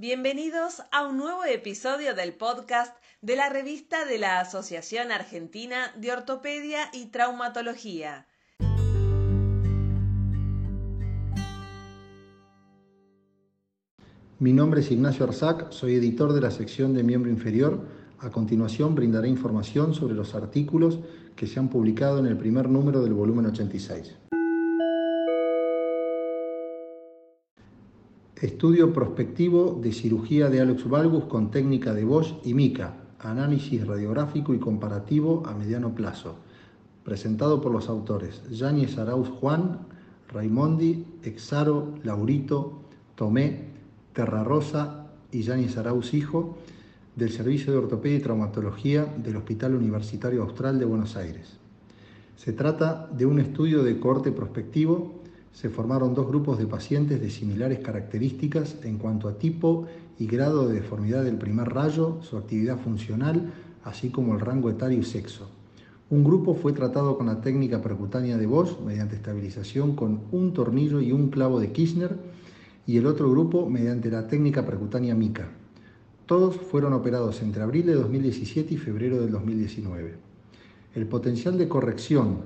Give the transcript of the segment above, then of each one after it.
Bienvenidos a un nuevo episodio del podcast de la revista de la Asociación Argentina de Ortopedia y Traumatología. Mi nombre es Ignacio Arzac, soy editor de la sección de miembro inferior. A continuación brindaré información sobre los artículos que se han publicado en el primer número del volumen 86. Estudio prospectivo de cirugía de Alex valgus con técnica de Bosch y Mica. Análisis radiográfico y comparativo a mediano plazo. Presentado por los autores Yáñez Arauz Juan, Raimondi, Exaro, Laurito, Tomé, Terra Rosa y Yáñez Arauz Hijo del Servicio de Ortopedia y Traumatología del Hospital Universitario Austral de Buenos Aires. Se trata de un estudio de corte prospectivo se formaron dos grupos de pacientes de similares características en cuanto a tipo y grado de deformidad del primer rayo, su actividad funcional, así como el rango etario y sexo. Un grupo fue tratado con la técnica percutánea de Bosch mediante estabilización con un tornillo y un clavo de Kirchner y el otro grupo mediante la técnica percutánea Mica. Todos fueron operados entre abril de 2017 y febrero del 2019. El potencial de corrección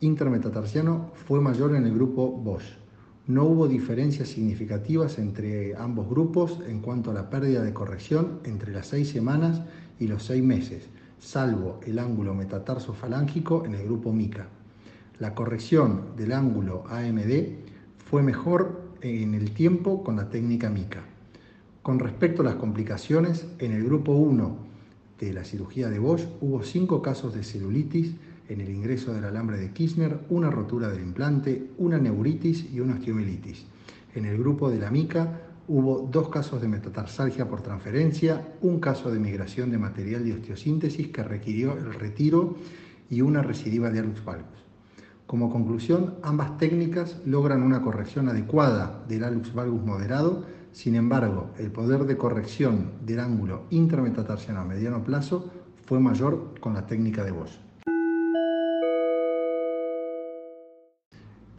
intermetatarsiano fue mayor en el grupo Bosch. No hubo diferencias significativas entre ambos grupos en cuanto a la pérdida de corrección entre las seis semanas y los seis meses, salvo el ángulo metatarso-falángico en el grupo MICA. La corrección del ángulo AMD fue mejor en el tiempo con la técnica MICA. Con respecto a las complicaciones, en el grupo 1 de la cirugía de Bosch hubo cinco casos de celulitis, en el ingreso del alambre de Kirchner, una rotura del implante, una neuritis y una osteomielitis. En el grupo de la MICA hubo dos casos de metatarsalgia por transferencia, un caso de migración de material de osteosíntesis que requirió el retiro y una recidiva de alux valgus. Como conclusión, ambas técnicas logran una corrección adecuada del alux valgus moderado, sin embargo, el poder de corrección del ángulo intermetatarsiano a mediano plazo fue mayor con la técnica de Bosch.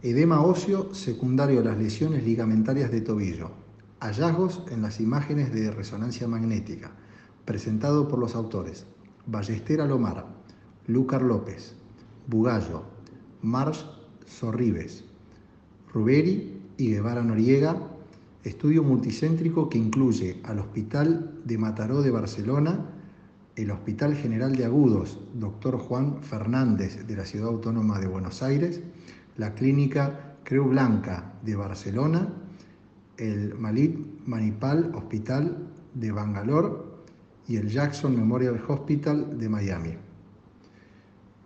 Edema óseo secundario a las lesiones ligamentarias de tobillo. Hallazgos en las imágenes de resonancia magnética. Presentado por los autores Ballester Lomar, Lúcar López, Bugallo, Marsh Sorribes, Ruberi y Guevara Noriega. Estudio multicéntrico que incluye al Hospital de Mataró de Barcelona, el Hospital General de Agudos, Dr. Juan Fernández de la Ciudad Autónoma de Buenos Aires, la Clínica Creu Blanca de Barcelona, el Malit Manipal Hospital de Bangalore y el Jackson Memorial Hospital de Miami.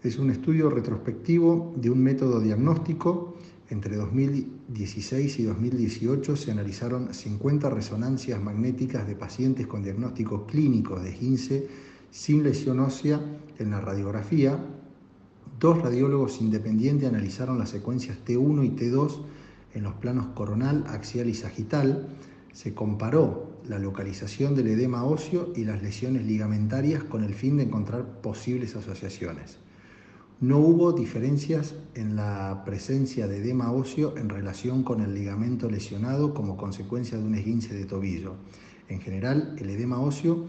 Es un estudio retrospectivo de un método diagnóstico. Entre 2016 y 2018 se analizaron 50 resonancias magnéticas de pacientes con diagnóstico clínico de GINSE sin lesión ósea en la radiografía Dos radiólogos independientes analizaron las secuencias T1 y T2 en los planos coronal, axial y sagital. Se comparó la localización del edema óseo y las lesiones ligamentarias con el fin de encontrar posibles asociaciones. No hubo diferencias en la presencia de edema óseo en relación con el ligamento lesionado como consecuencia de un esguince de tobillo. En general, el edema óseo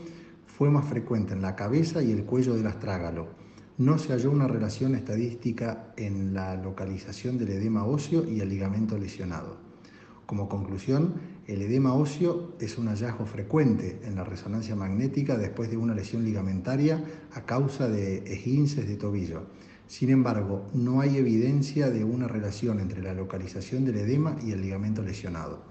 fue más frecuente en la cabeza y el cuello del astrágalo no se halló una relación estadística en la localización del edema óseo y el ligamento lesionado. Como conclusión, el edema óseo es un hallazgo frecuente en la resonancia magnética después de una lesión ligamentaria a causa de esguinces de tobillo. Sin embargo, no hay evidencia de una relación entre la localización del edema y el ligamento lesionado.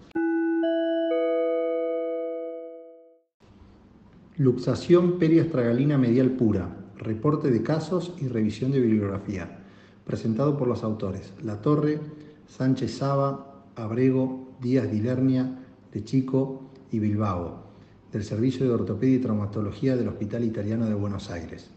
Luxación periastragalina medial pura, reporte de casos y revisión de bibliografía, presentado por los autores La Torre, Sánchez Saba, Abrego, Díaz Dilernia, De Chico y Bilbao, del Servicio de Ortopedia y Traumatología del Hospital Italiano de Buenos Aires.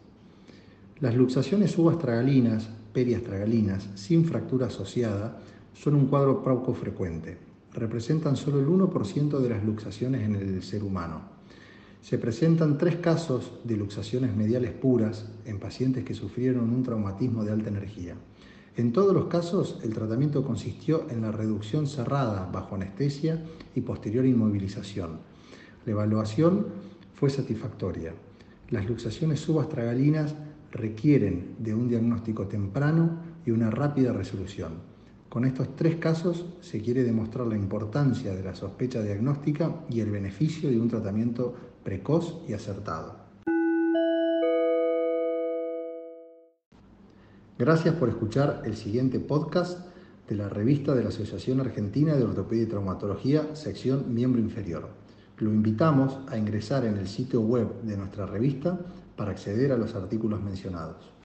Las luxaciones subastragalinas, periastragalinas, sin fractura asociada, son un cuadro poco frecuente. Representan solo el 1% de las luxaciones en el ser humano. Se presentan tres casos de luxaciones mediales puras en pacientes que sufrieron un traumatismo de alta energía. En todos los casos, el tratamiento consistió en la reducción cerrada bajo anestesia y posterior inmovilización. La evaluación fue satisfactoria. Las luxaciones subastragalinas requieren de un diagnóstico temprano y una rápida resolución. Con estos tres casos se quiere demostrar la importancia de la sospecha diagnóstica y el beneficio de un tratamiento precoz y acertado. Gracias por escuchar el siguiente podcast de la revista de la Asociación Argentina de Ortopedia y Traumatología, sección miembro inferior. Lo invitamos a ingresar en el sitio web de nuestra revista para acceder a los artículos mencionados.